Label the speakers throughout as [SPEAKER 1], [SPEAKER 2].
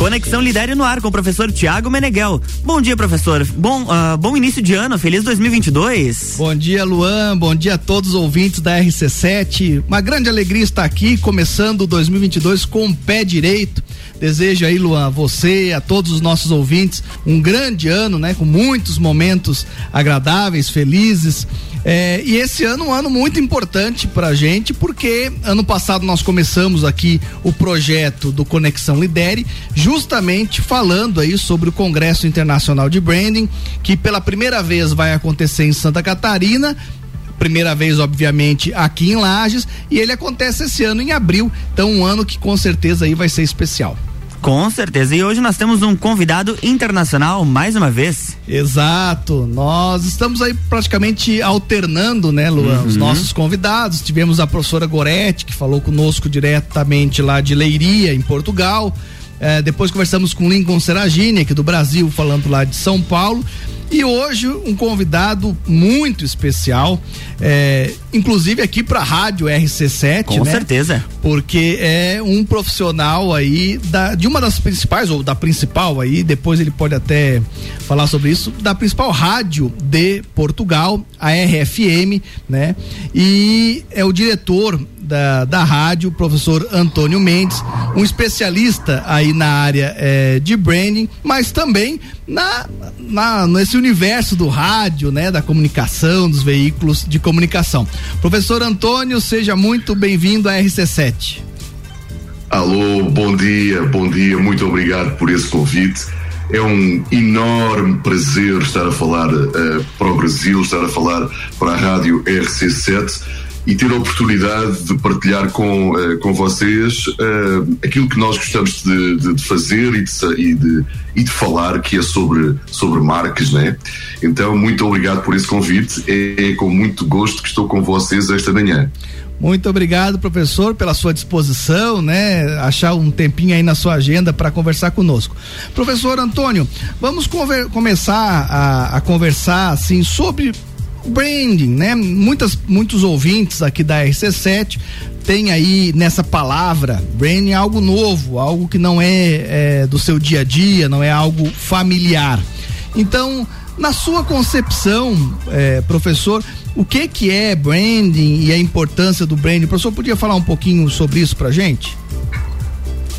[SPEAKER 1] Conexão Lidere no ar com o professor Tiago Meneghel. Bom dia, professor. Bom, uh, bom início de ano. Feliz 2022.
[SPEAKER 2] Bom dia, Luan. Bom dia a todos os ouvintes da RC7. Uma grande alegria estar aqui, começando 2022 com o pé direito. Desejo aí, Luan, a você, a todos os nossos ouvintes, um grande ano, né? Com muitos momentos agradáveis, felizes. É, e esse ano um ano muito importante para a gente, porque ano passado nós começamos aqui o projeto do Conexão Lidere, justamente falando aí sobre o Congresso Internacional de Branding, que pela primeira vez vai acontecer em Santa Catarina, primeira vez, obviamente, aqui em Lages, e ele acontece esse ano em abril. Então, um ano que com certeza aí vai ser especial.
[SPEAKER 1] Com certeza. E hoje nós temos um convidado internacional mais uma vez.
[SPEAKER 2] Exato. Nós estamos aí praticamente alternando, né, Luan, uhum. os nossos convidados. Tivemos a professora Goretti, que falou conosco diretamente lá de Leiria, em Portugal. É, depois conversamos com Lincoln Seragini, aqui do Brasil, falando lá de São Paulo. E hoje um convidado muito especial, é, inclusive aqui para a rádio RC7,
[SPEAKER 1] Com
[SPEAKER 2] né?
[SPEAKER 1] certeza.
[SPEAKER 2] Porque é um profissional aí da, de uma das principais ou da principal aí, depois ele pode até falar sobre isso, da principal rádio de Portugal, a RFM, né? E é o diretor da, da rádio, professor Antônio Mendes, um especialista aí na área é, de branding, mas também na, na, nesse universo do rádio, né, da comunicação, dos veículos de comunicação. Professor Antônio, seja muito bem-vindo à RC7.
[SPEAKER 3] Alô, bom dia, bom dia, muito obrigado por esse convite. É um enorme prazer estar a falar uh, para o Brasil, estar a falar para a rádio RC7 e ter a oportunidade de partilhar com, uh, com vocês uh, aquilo que nós gostamos de, de, de fazer e de, e de, e, de, falar, que é sobre, sobre marcas, né? Então, muito obrigado por esse convite. É, é com muito gosto que estou com vocês esta manhã.
[SPEAKER 2] Muito obrigado, professor, pela sua disposição, né? Achar um tempinho aí na sua agenda para conversar conosco. Professor Antônio, vamos começar a, a, conversar assim sobre branding, né? Muitas, muitos ouvintes aqui da RC7 tem aí nessa palavra branding algo novo, algo que não é, é do seu dia a dia, não é algo familiar. Então, na sua concepção, é, professor, o que que é branding e a importância do branding? O professor podia falar um pouquinho sobre isso pra gente?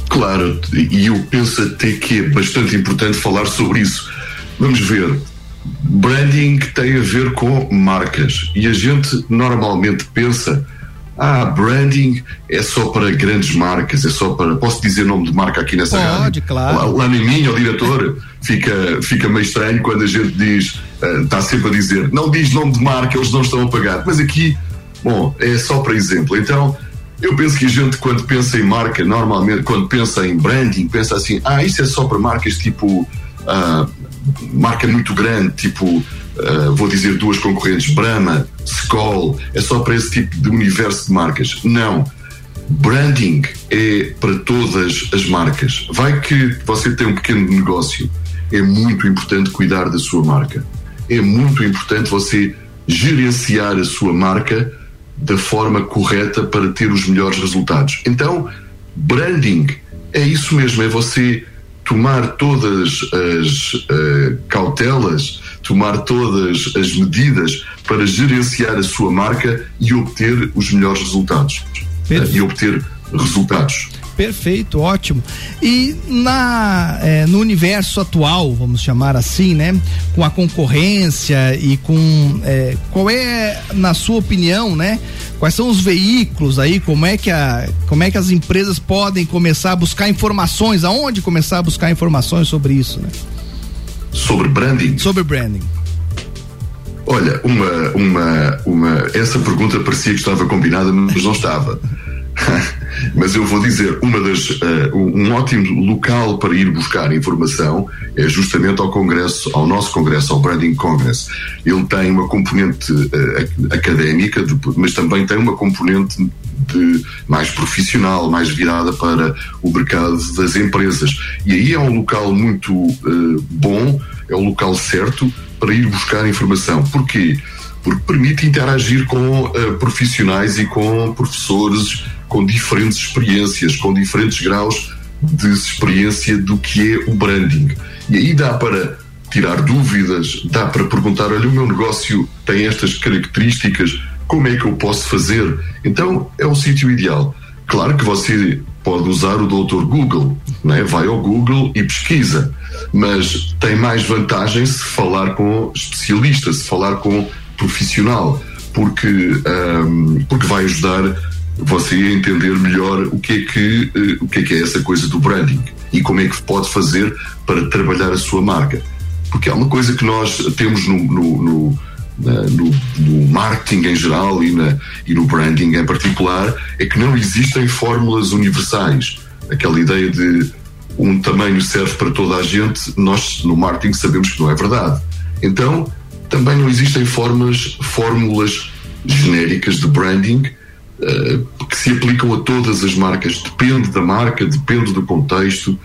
[SPEAKER 3] Claro, e eu penso até que é bastante importante falar sobre isso. Vamos ver, Branding tem a ver com marcas e a gente normalmente pensa ah, branding é só para grandes marcas, é só para. Posso dizer nome de marca aqui nessa
[SPEAKER 2] Pode,
[SPEAKER 3] rádio?
[SPEAKER 2] claro.
[SPEAKER 3] Lá, lá na minha, o diretor, fica, fica meio estranho quando a gente diz, uh, está sempre a dizer, não diz nome de marca, eles não estão a pagar. Mas aqui, bom, é só para exemplo. Então, eu penso que a gente, quando pensa em marca, normalmente, quando pensa em branding, pensa assim, ah, isso é só para marcas tipo. Marca muito grande, tipo, uh, vou dizer duas concorrentes, Brahma, Skoll, é só para esse tipo de universo de marcas. Não. Branding é para todas as marcas. Vai que você tem um pequeno negócio, é muito importante cuidar da sua marca. É muito importante você gerenciar a sua marca da forma correta para ter os melhores resultados. Então, branding é isso mesmo, é você tomar todas as uh, cautelas, tomar todas as medidas para gerenciar a sua marca e obter os melhores resultados. Uh, e obter resultados.
[SPEAKER 2] Perfeito, ótimo. E na, é, no universo atual, vamos chamar assim, né? Com a concorrência e com. Qual é, na sua opinião, né? Quais são os veículos aí? Como é, que a, como é que as empresas podem começar a buscar informações? Aonde começar a buscar informações sobre isso, né?
[SPEAKER 3] Sobre branding?
[SPEAKER 2] Sobre branding.
[SPEAKER 3] Olha, uma, uma, uma, essa pergunta parecia que estava combinada, mas não estava. Mas eu vou dizer, uma das, uh, um ótimo local para ir buscar informação é justamente ao Congresso, ao nosso Congresso, ao Branding Congress. Ele tem uma componente uh, académica, de, mas também tem uma componente de, mais profissional, mais virada para o mercado das empresas. E aí é um local muito uh, bom, é um local certo para ir buscar informação. Porquê? Porque permite interagir com profissionais e com professores com diferentes experiências, com diferentes graus de experiência do que é o branding. E aí dá para tirar dúvidas, dá para perguntar: olha, o meu negócio tem estas características, como é que eu posso fazer? Então é o sítio ideal. Claro que você pode usar o doutor Google, né? vai ao Google e pesquisa, mas tem mais vantagem se falar com especialista, se falar com profissional, porque, um, porque vai ajudar você entender melhor o que, é que, uh, o que é que é essa coisa do branding e como é que pode fazer para trabalhar a sua marca. Porque é uma coisa que nós temos no, no, no no, no, marketing em geral e, na, e no branding em particular, é que não existem fórmulas universais. Aquela ideia de um tamanho serve para toda a gente, nós no marketing sabemos que não é verdade. Então, também não existem formas, fórmulas genéricas de branding que se aplicam a todas as marcas. Depende da marca, depende do contexto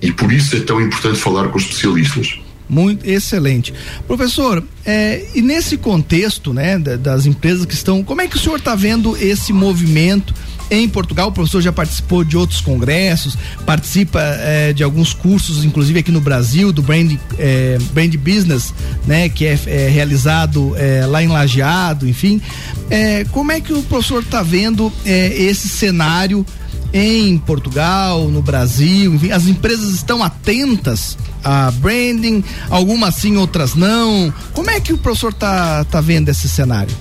[SPEAKER 3] e por isso é tão importante falar com especialistas.
[SPEAKER 2] Muito excelente. Professor, é, e nesse contexto, né, das empresas que estão, como é que o senhor está vendo esse movimento em Portugal? O professor já participou de outros congressos, participa é, de alguns cursos, inclusive aqui no Brasil, do Brand, é, Brand Business, né, que é, é realizado é, lá em Lajeado, enfim. Como é que o professor está vendo esse cenário? em Portugal, no Brasil, enfim, as empresas estão atentas a branding, algumas sim, outras não. Como é que o professor tá, tá vendo esse cenário?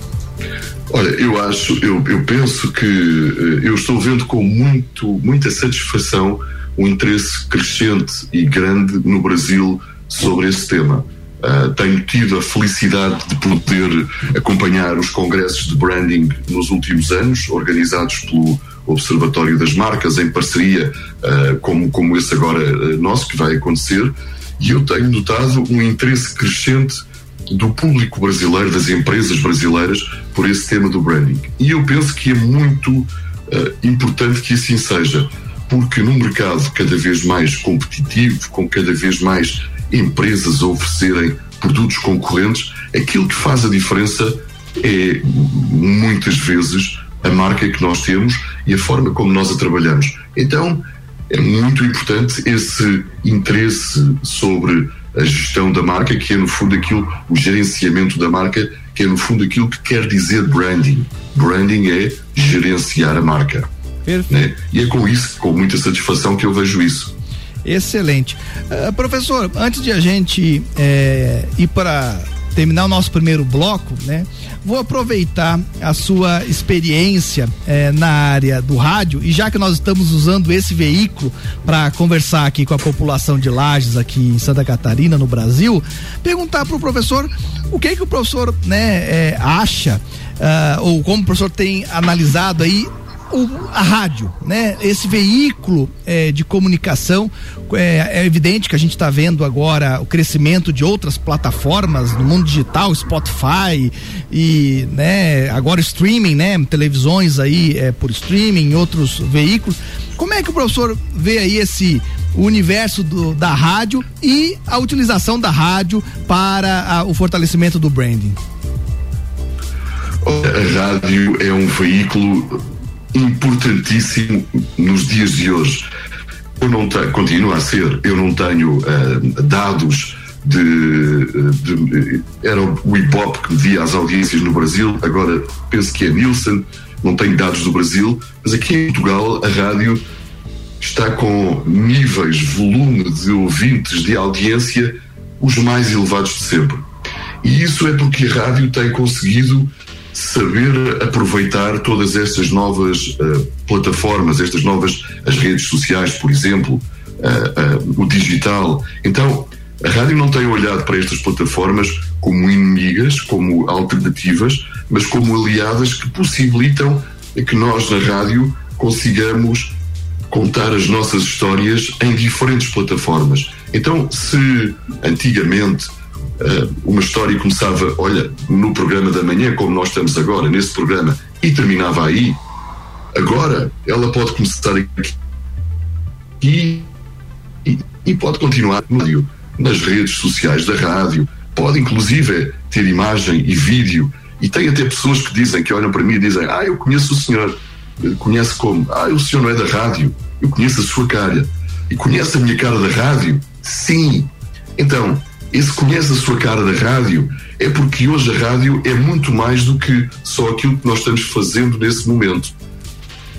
[SPEAKER 3] Olha, eu acho, eu, eu penso que eh, eu estou vendo com muito, muita satisfação o interesse crescente e grande no Brasil sobre esse tema. Uh, tenho tido a felicidade de poder acompanhar os congressos de branding nos últimos anos, organizados pelo Observatório das Marcas, em parceria uh, como, como esse agora uh, nosso, que vai acontecer, e eu tenho notado um interesse crescente do público brasileiro, das empresas brasileiras, por esse tema do branding. E eu penso que é muito uh, importante que assim seja, porque num mercado cada vez mais competitivo, com cada vez mais empresas a oferecerem produtos concorrentes, aquilo que faz a diferença é muitas vezes a marca que nós temos e a forma como nós a trabalhamos. Então, é muito importante esse interesse sobre a gestão da marca, que é no fundo aquilo, o gerenciamento da marca, que é no fundo aquilo que quer dizer branding. Branding é gerenciar a marca. Né? E é com isso, com muita satisfação, que eu vejo isso.
[SPEAKER 2] Excelente. Uh, professor, antes de a gente é, ir para terminar o nosso primeiro bloco, né? Vou aproveitar a sua experiência eh, na área do rádio e já que nós estamos usando esse veículo para conversar aqui com a população de Lages aqui em Santa Catarina, no Brasil, perguntar para o professor o que que o professor né, eh, acha uh, ou como o professor tem analisado aí o, a rádio, né? Esse veículo é, de comunicação é, é, evidente que a gente está vendo agora o crescimento de outras plataformas no mundo digital, Spotify e, né? Agora streaming, né? Televisões aí é, por streaming, outros veículos. Como é que o professor vê aí esse universo do, da rádio e a utilização da rádio para a, o fortalecimento do branding?
[SPEAKER 3] A rádio é um veículo importantíssimo nos dias de hoje. Eu não tenho, continua a ser, eu não tenho uh, dados de, de, Era o hip hop que media as audiências no Brasil, agora penso que é Nielsen, não tenho dados do Brasil, mas aqui em Portugal a rádio está com níveis, volume de ouvintes, de audiência, os mais elevados de sempre. E isso é porque a rádio tem conseguido saber aproveitar todas estas novas uh, plataformas, estas novas as redes sociais, por exemplo, uh, uh, o digital. Então, a rádio não tem olhado para estas plataformas como inimigas, como alternativas, mas como aliadas que possibilitam que nós na rádio consigamos contar as nossas histórias em diferentes plataformas. Então, se antigamente uma história começava, olha, no programa da manhã, como nós estamos agora, nesse programa, e terminava aí, agora ela pode começar aqui e, e, e pode continuar no rádio, nas redes sociais da rádio, pode inclusive ter imagem e vídeo, e tem até pessoas que dizem, que olham para mim e dizem, ah, eu conheço o senhor, conhece como? Ah, o senhor não é da rádio, eu conheço a sua cara. E conhece a minha cara da rádio? Sim. Então, esse conhece a sua cara da rádio é porque hoje a rádio é muito mais do que só aquilo que nós estamos fazendo nesse momento.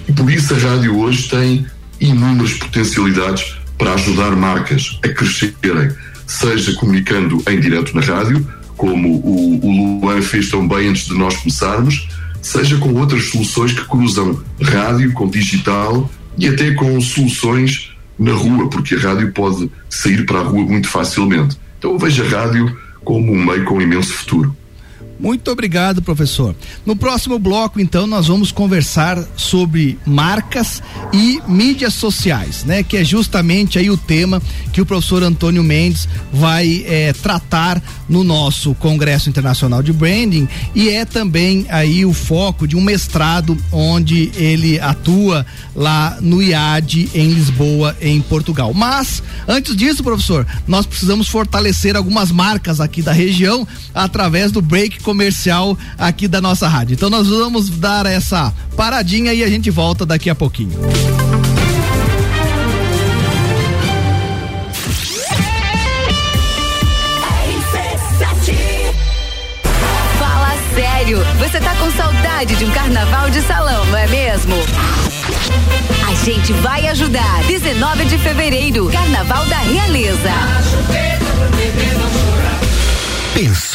[SPEAKER 3] E por isso a rádio hoje tem inúmeras potencialidades para ajudar marcas a crescerem, seja comunicando em direto na rádio, como o, o Luan fez tão bem antes de nós começarmos, seja com outras soluções que cruzam rádio com digital e até com soluções na rua, porque a rádio pode sair para a rua muito facilmente. Então eu vejo a rádio como um meio com imenso futuro.
[SPEAKER 2] Muito obrigado, professor. No próximo bloco, então, nós vamos conversar sobre marcas e mídias sociais, né? Que é justamente aí o tema que o professor Antônio Mendes vai é, tratar no nosso Congresso Internacional de Branding e é também aí o foco de um mestrado onde ele atua lá no IAD em Lisboa, em Portugal. Mas, antes disso, professor, nós precisamos fortalecer algumas marcas aqui da região através do break comercial aqui da nossa rádio. Então nós vamos dar essa paradinha e a gente volta daqui a pouquinho.
[SPEAKER 4] Fala sério, você tá com saudade de um carnaval de salão, não é mesmo? A gente vai ajudar. 19 de fevereiro, Carnaval da Realeza.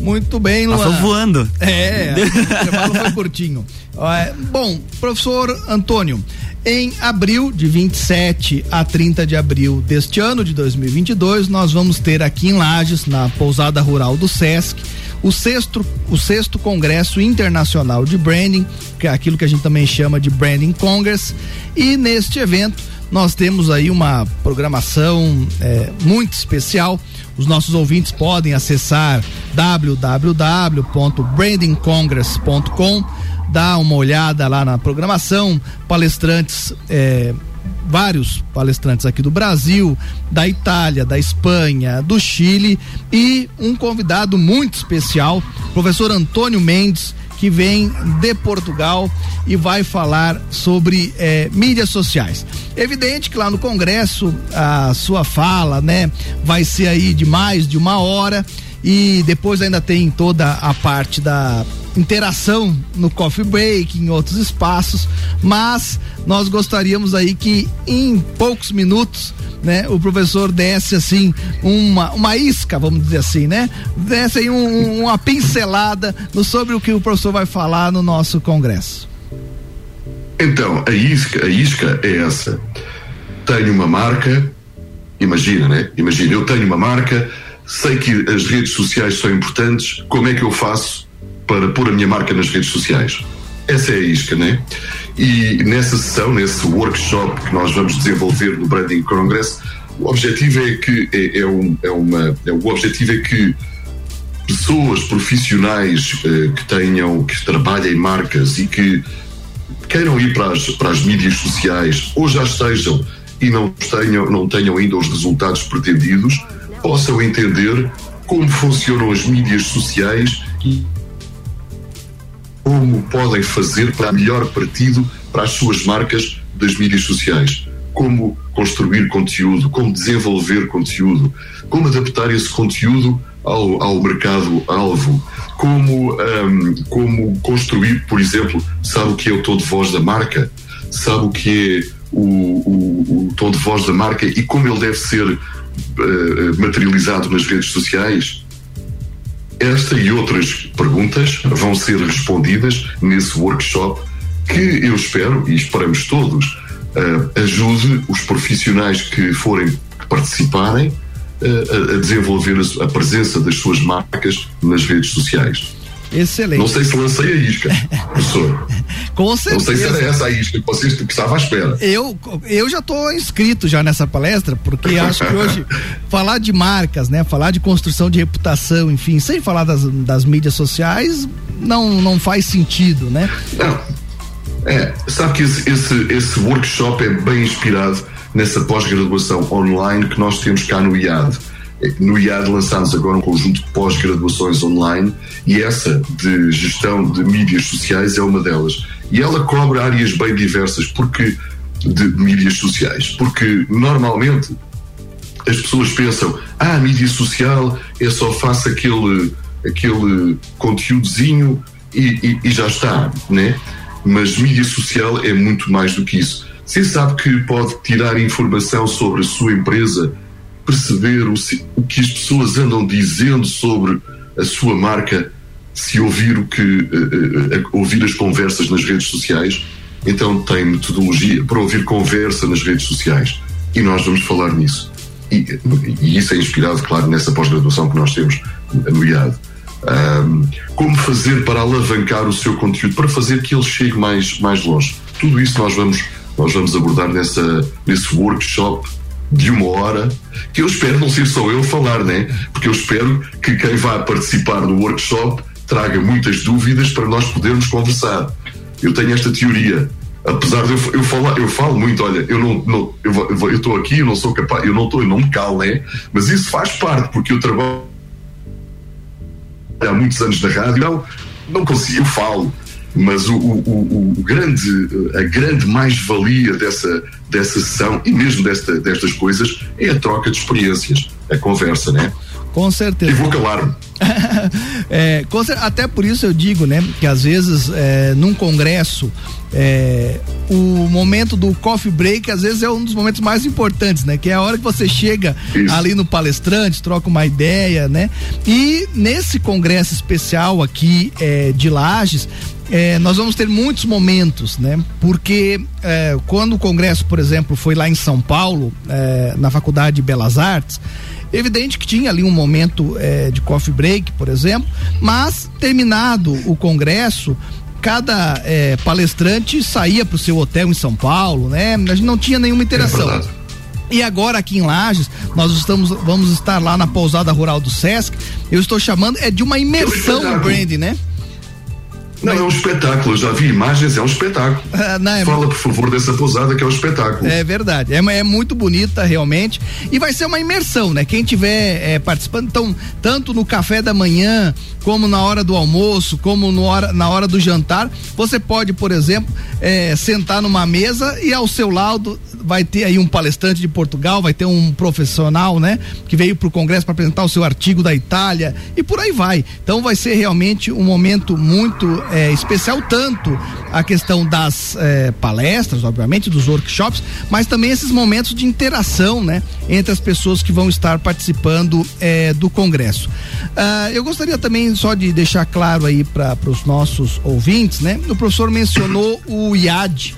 [SPEAKER 2] Muito bem, Luan.
[SPEAKER 1] Passou voando.
[SPEAKER 2] É, o intervalo foi curtinho. É, bom, professor Antônio, em abril, de 27 a 30 de abril deste ano de 2022, nós vamos ter aqui em Lages, na pousada rural do SESC, o sexto, o sexto Congresso Internacional de Branding, que é aquilo que a gente também chama de Branding Congress. E neste evento nós temos aí uma programação é, muito especial. Os nossos ouvintes podem acessar www.brandingcongress.com, dar uma olhada lá na programação, palestrantes. É, vários palestrantes aqui do Brasil, da Itália, da Espanha, do Chile e um convidado muito especial, professor Antônio Mendes, que vem de Portugal e vai falar sobre eh, mídias sociais. Evidente que lá no Congresso a sua fala, né, vai ser aí de mais de uma hora e depois ainda tem toda a parte da interação no coffee break, em outros espaços, mas nós gostaríamos aí que em poucos minutos, né, o professor desse assim uma, uma isca, vamos dizer assim, né? Desse aí um, uma pincelada no, sobre o que o professor vai falar no nosso congresso.
[SPEAKER 3] Então, a isca, a isca é essa. Tenho uma marca, imagina, né? Imagina, eu tenho uma marca, sei que as redes sociais são importantes, como é que eu faço para pôr a minha marca nas redes sociais? Essa é a isca, né? E nessa sessão, nesse workshop que nós vamos desenvolver no Branding Congress, o objetivo é que é, é, um, é uma, é, o objetivo é que pessoas profissionais eh, que tenham, que trabalhem em marcas e que queiram ir para as, para as mídias sociais ou já estejam e não tenham, não tenham ainda os resultados pretendidos, possam entender como funcionam as mídias sociais como podem fazer para melhor partido para as suas marcas das mídias sociais. Como construir conteúdo, como desenvolver conteúdo, como adaptar esse conteúdo ao, ao mercado-alvo, como, um, como construir, por exemplo, sabe o que é o tom de voz da marca, sabe o que é o, o, o tom de voz da marca e como ele deve ser uh, materializado nas redes sociais. Esta e outras perguntas vão ser respondidas nesse workshop que eu espero e esperamos todos uh, ajude os profissionais que forem que participarem uh, a desenvolver a, a presença das suas marcas nas redes sociais.
[SPEAKER 2] Excelente.
[SPEAKER 3] Não sei se lancei a isca, professor.
[SPEAKER 2] Com certeza.
[SPEAKER 3] Não sei se era essa a isca que vocês que estavam à espera.
[SPEAKER 2] Eu, eu já estou inscrito já nessa palestra, porque acho que hoje falar de marcas, né? Falar de construção de reputação, enfim, sem falar das, das mídias sociais, não, não faz sentido, né?
[SPEAKER 3] Não. É, sabe que esse, esse, esse workshop é bem inspirado nessa pós-graduação online que nós temos cá no IAD. No IAD lançámos agora um conjunto de pós-graduações online e essa de gestão de mídias sociais é uma delas. E ela cobre áreas bem diversas porque de mídias sociais, porque normalmente as pessoas pensam, ah, a mídia social é só faço aquele, aquele conteúdozinho e, e, e já está, né? Mas mídia social é muito mais do que isso. Você sabe que pode tirar informação sobre a sua empresa, perceber o, o que as pessoas andam dizendo sobre a sua marca, se ouvir o que uh, uh, ouvir as conversas nas redes sociais. Então tem metodologia para ouvir conversa nas redes sociais e nós vamos falar nisso. E, e isso é inspirado, claro, nessa pós-graduação que nós temos no IAD. Um, como fazer para alavancar o seu conteúdo, para fazer que ele chegue mais, mais longe. Tudo isso nós vamos, nós vamos abordar nessa, nesse workshop de uma hora, que eu espero não ser só eu falar, né? Porque eu espero que quem vá participar do workshop traga muitas dúvidas para nós podermos conversar. Eu tenho esta teoria. Apesar de eu, eu falar, eu falo muito, olha, eu não, não eu estou aqui, eu não sou capaz, eu não estou, eu não me calo, né? Mas isso faz parte, porque eu trabalho há muitos anos na rádio, não, não consigo, eu falo, mas o, o, o, grande, a grande mais-valia dessa, dessa sessão e mesmo desta, destas coisas é a troca de experiências, a conversa, né?
[SPEAKER 2] Com certeza.
[SPEAKER 3] E vou calar-me.
[SPEAKER 2] é, até por isso eu digo, né, que às vezes é, num congresso é, o momento do coffee break às vezes é um dos momentos mais importantes, né? Que é a hora que você chega isso. ali no palestrante, troca uma ideia, né? E nesse congresso especial aqui é, de Lages, é, nós vamos ter muitos momentos, né? Porque é, quando o congresso, por exemplo, foi lá em São Paulo, é, na Faculdade de Belas Artes, Evidente que tinha ali um momento é, de coffee break, por exemplo, mas terminado o congresso, cada é, palestrante saía para o seu hotel em São Paulo, né? A gente não tinha nenhuma interação. É e agora aqui em Lages, nós estamos, vamos estar lá na pousada rural do Sesc. Eu estou chamando é de uma imersão no branding, né?
[SPEAKER 3] Não, é um espetáculo, eu já vi imagens, é um espetáculo. Ah, não, é Fala, por favor, dessa pousada que é um espetáculo.
[SPEAKER 2] É verdade, é, é muito bonita realmente e vai ser uma imersão, né? Quem tiver é, participando, então, tanto no café da manhã, como na hora do almoço, como no hora, na hora do jantar, você pode, por exemplo, é, sentar numa mesa e ao seu lado vai ter aí um palestrante de Portugal, vai ter um profissional, né? Que veio para o Congresso para apresentar o seu artigo da Itália e por aí vai. Então vai ser realmente um momento muito é, especial, tanto a questão das é, palestras, obviamente, dos workshops, mas também esses momentos de interação, né? Entre as pessoas que vão estar participando é, do Congresso. Uh, eu gostaria também só de deixar claro aí para os nossos ouvintes, né? O professor mencionou o IAD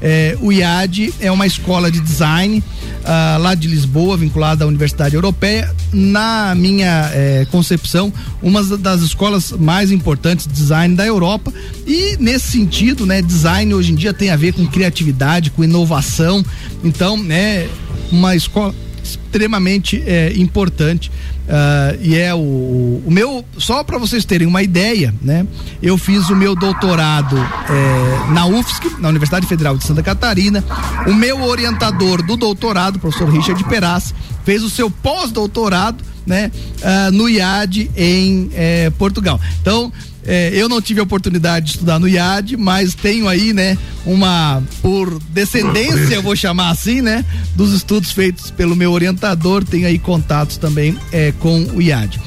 [SPEAKER 2] é, o IAD é uma escola de design uh, lá de Lisboa, vinculada à Universidade Europeia. Na minha é, concepção, uma das escolas mais importantes de design da Europa. E nesse sentido, né, design hoje em dia tem a ver com criatividade, com inovação. Então, é uma escola extremamente é, importante Uh, e é o, o meu, só para vocês terem uma ideia, né? Eu fiz o meu doutorado é, na UFSC, na Universidade Federal de Santa Catarina. O meu orientador do doutorado, professor Richard Peraz, fez o seu pós-doutorado, né? Uh, no IAD em é, Portugal. Então, é, eu não tive a oportunidade de estudar no IAD, mas tenho aí, né, uma por descendência, eu vou chamar assim, né, dos estudos feitos pelo meu orientador, tenho aí contatos também é, com o IAD.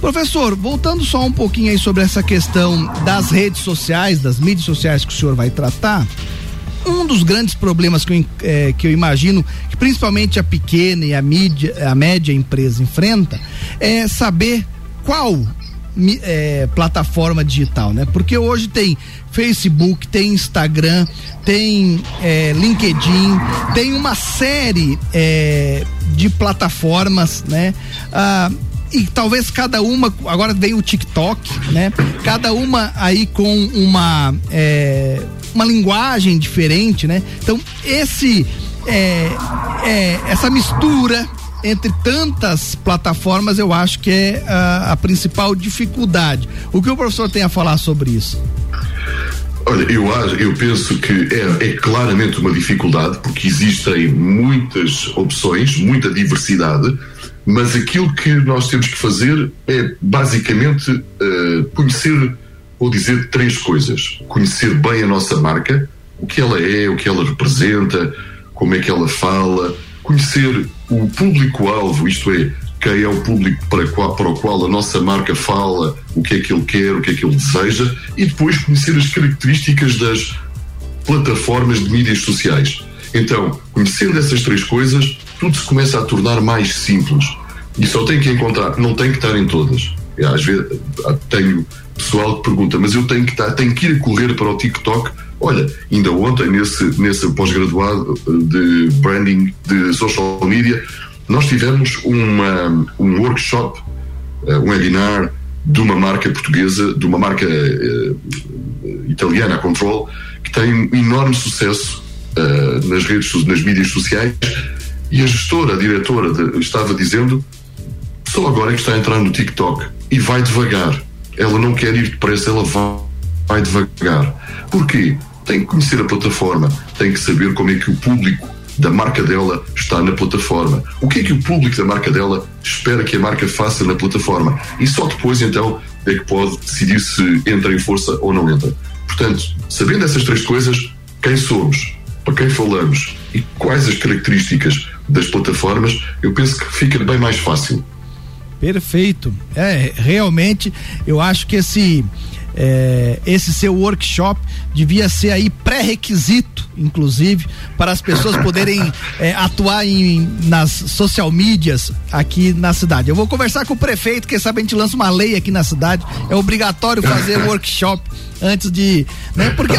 [SPEAKER 2] Professor, voltando só um pouquinho aí sobre essa questão das redes sociais, das mídias sociais que o senhor vai tratar, um dos grandes problemas que eu, é, que eu imagino que principalmente a pequena e a mídia, a média empresa enfrenta é saber qual é, plataforma digital, né? Porque hoje tem Facebook, tem Instagram, tem é, LinkedIn, tem uma série é, de plataformas, né? Ah, e talvez cada uma, agora vem o TikTok, né? Cada uma aí com uma é, uma linguagem diferente, né? Então, esse é, é, essa mistura entre tantas plataformas, eu acho que é a, a principal dificuldade. O que o professor tem a falar sobre isso?
[SPEAKER 3] Olha, eu, eu penso que é, é, claramente uma dificuldade, porque existem muitas opções, muita diversidade, mas aquilo que nós temos que fazer é basicamente uh, conhecer, vou dizer, três coisas. Conhecer bem a nossa marca, o que ela é, o que ela representa, como é que ela fala, conhecer o público-alvo, isto é, quem é o público para, qual, para o qual a nossa marca fala, o que é que ele quer, o que é que ele deseja, e depois conhecer as características das plataformas de mídias sociais. Então, conhecendo essas três coisas, tudo se começa a tornar mais simples. E só tem que encontrar, não tem que estar em todas. Às vezes tenho pessoal que pergunta, mas eu tenho que estar, tenho que ir a correr para o TikTok. Olha, ainda ontem, nesse, nesse pós-graduado de branding de social media, nós tivemos uma, um workshop, eh, um webinar de uma marca portuguesa, de uma marca uh, italiana, Control, que tem um enorme sucesso uh, nas redes, nas mídias sociais, e a gestora, a diretora, de, estava dizendo só agora é que está a entrar no TikTok e vai devagar. Ela não quer ir depressa, ela vai, vai devagar. Porquê? Tem que conhecer a plataforma, tem que saber como é que o público da marca dela está na plataforma. O que é que o público da marca dela espera que a marca faça na plataforma? E só depois, então, é que pode decidir se entra em força ou não entra. Portanto, sabendo essas três coisas, quem somos, para quem falamos e quais as características das plataformas, eu penso que fica bem mais fácil.
[SPEAKER 2] Perfeito. É, realmente, eu acho que esse é, esse seu workshop devia ser aí pré-requisito, inclusive, para as pessoas poderem é, atuar em, nas social medias aqui na cidade. Eu vou conversar com o prefeito, quem sabe a gente lança uma lei aqui na cidade. É obrigatório fazer workshop antes de. Né? Porque,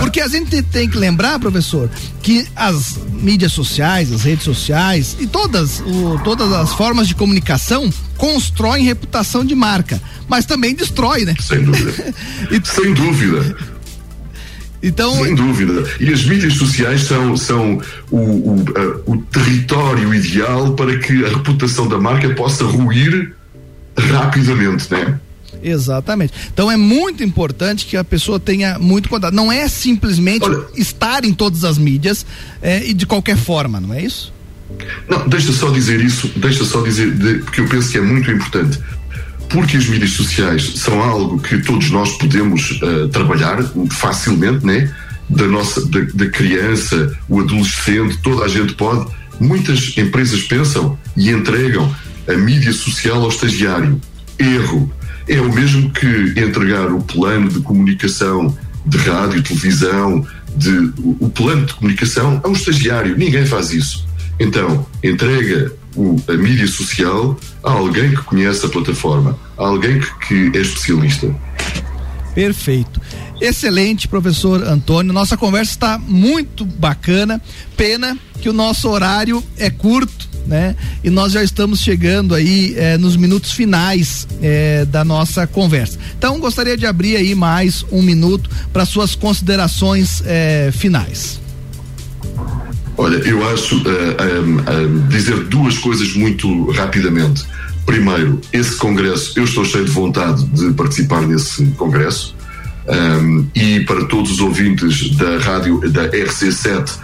[SPEAKER 2] porque a gente tem que lembrar, professor, que as mídias sociais, as redes sociais e todas, o, todas as formas de comunicação constroem reputação de marca, mas também destrói, né?
[SPEAKER 3] Sem dúvida. e, Sem dúvida.
[SPEAKER 2] Então,
[SPEAKER 3] Sem dúvida. E as mídias sociais são, são o, o, o território ideal para que a reputação da marca possa ruir rapidamente, né?
[SPEAKER 2] Exatamente. Então é muito importante que a pessoa tenha muito cuidado. Não é simplesmente Olha, estar em todas as mídias é, e de qualquer forma, não é isso?
[SPEAKER 3] Não, deixa só dizer isso, deixa só dizer, de, porque eu penso que é muito importante. Porque as mídias sociais são algo que todos nós podemos uh, trabalhar facilmente, né? Da nossa, da, da criança, o adolescente, toda a gente pode. Muitas empresas pensam e entregam a mídia social ao estagiário. Erro é o mesmo que entregar o plano de comunicação de rádio, televisão, de, o, plano de comunicação a um estagiário. Ninguém faz isso. Então, entrega o, a mídia social a alguém que conhece a plataforma, a alguém que, que é especialista.
[SPEAKER 2] Perfeito. Excelente, professor Antônio. Nossa conversa está muito bacana. Pena que o nosso horário é curto né? E nós já estamos chegando aí eh, nos minutos finais eh, da nossa conversa. Então gostaria de abrir aí mais um minuto para suas considerações eh, finais.
[SPEAKER 3] Olha, eu acho dizer duas coisas muito rapidamente. Primeiro, esse congresso, eu estou cheio de vontade de participar nesse congresso. Um, e para todos os ouvintes da rádio da RC7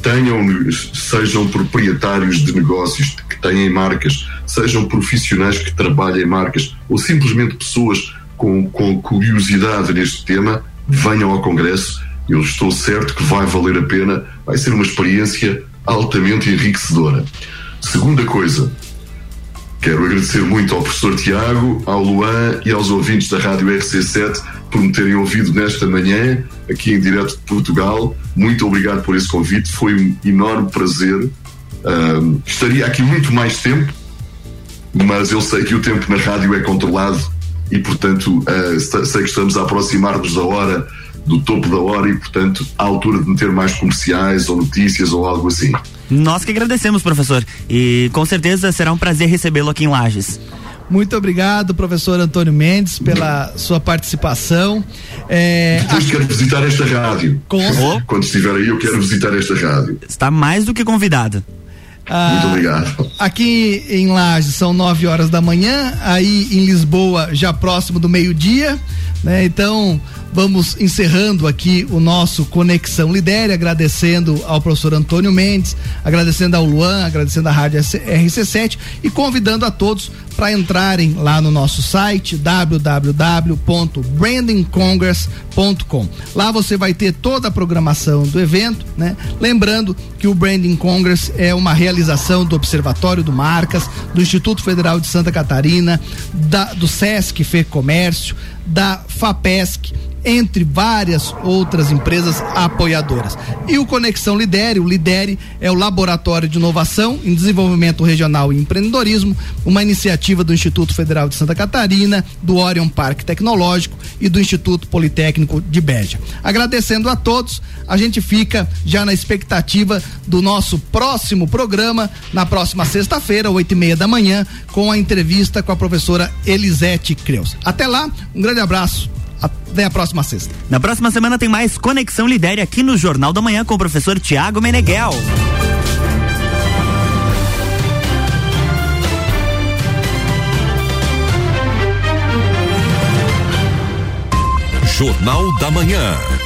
[SPEAKER 3] tenham, sejam proprietários de negócios que têm marcas, sejam profissionais que trabalhem em marcas ou simplesmente pessoas com, com curiosidade neste tema, venham ao Congresso. Eu estou certo que vai valer a pena, vai ser uma experiência altamente enriquecedora. Segunda coisa, quero agradecer muito ao professor Tiago, ao Luan e aos ouvintes da Rádio RC7 por me terem ouvido nesta manhã, aqui em direto de Portugal. Muito obrigado por esse convite, foi um enorme prazer. Uh, estaria aqui muito mais tempo, mas eu sei que o tempo na rádio é controlado e, portanto, uh, sei que estamos a aproximar-nos da hora, do topo da hora e, portanto, à altura de meter mais comerciais ou notícias ou algo assim.
[SPEAKER 1] Nós que agradecemos, professor, e com certeza será um prazer recebê-lo aqui em Lages.
[SPEAKER 2] Muito obrigado, professor Antônio Mendes, pela sua participação.
[SPEAKER 3] É, Depois a... quero visitar esta rádio.
[SPEAKER 2] Com...
[SPEAKER 3] Quando estiver aí, eu quero visitar esta rádio.
[SPEAKER 1] Está mais do que convidado.
[SPEAKER 3] Ah, Muito obrigado.
[SPEAKER 2] Aqui em Lages são 9 horas da manhã, aí em Lisboa já próximo do meio-dia, né? Então, vamos encerrando aqui o nosso Conexão Lidere, agradecendo ao professor Antônio Mendes, agradecendo ao Luan, agradecendo à Rádio RC7 e convidando a todos para entrarem lá no nosso site www.brandingcongress.com. Lá você vai ter toda a programação do evento, né? Lembrando que o Branding Congress é uma realização do Observatório do Marcas, do Instituto Federal de Santa Catarina, da, do SESC Fê Comércio, da FAPESC entre várias outras empresas apoiadoras. E o Conexão Lidere, o Lidere é o Laboratório de Inovação em Desenvolvimento Regional e Empreendedorismo, uma iniciativa do Instituto Federal de Santa Catarina, do Orion Parque Tecnológico e do Instituto Politécnico de Beja. Agradecendo a todos, a gente fica já na expectativa do nosso próximo programa, na próxima sexta-feira, oito e meia da manhã, com a entrevista com a professora Elisete Creus. Até lá, um grande abraço. Até a próxima sexta.
[SPEAKER 1] Na próxima semana tem mais Conexão Lidere aqui no Jornal da Manhã com o professor Tiago Meneghel.
[SPEAKER 5] Jornal da Manhã.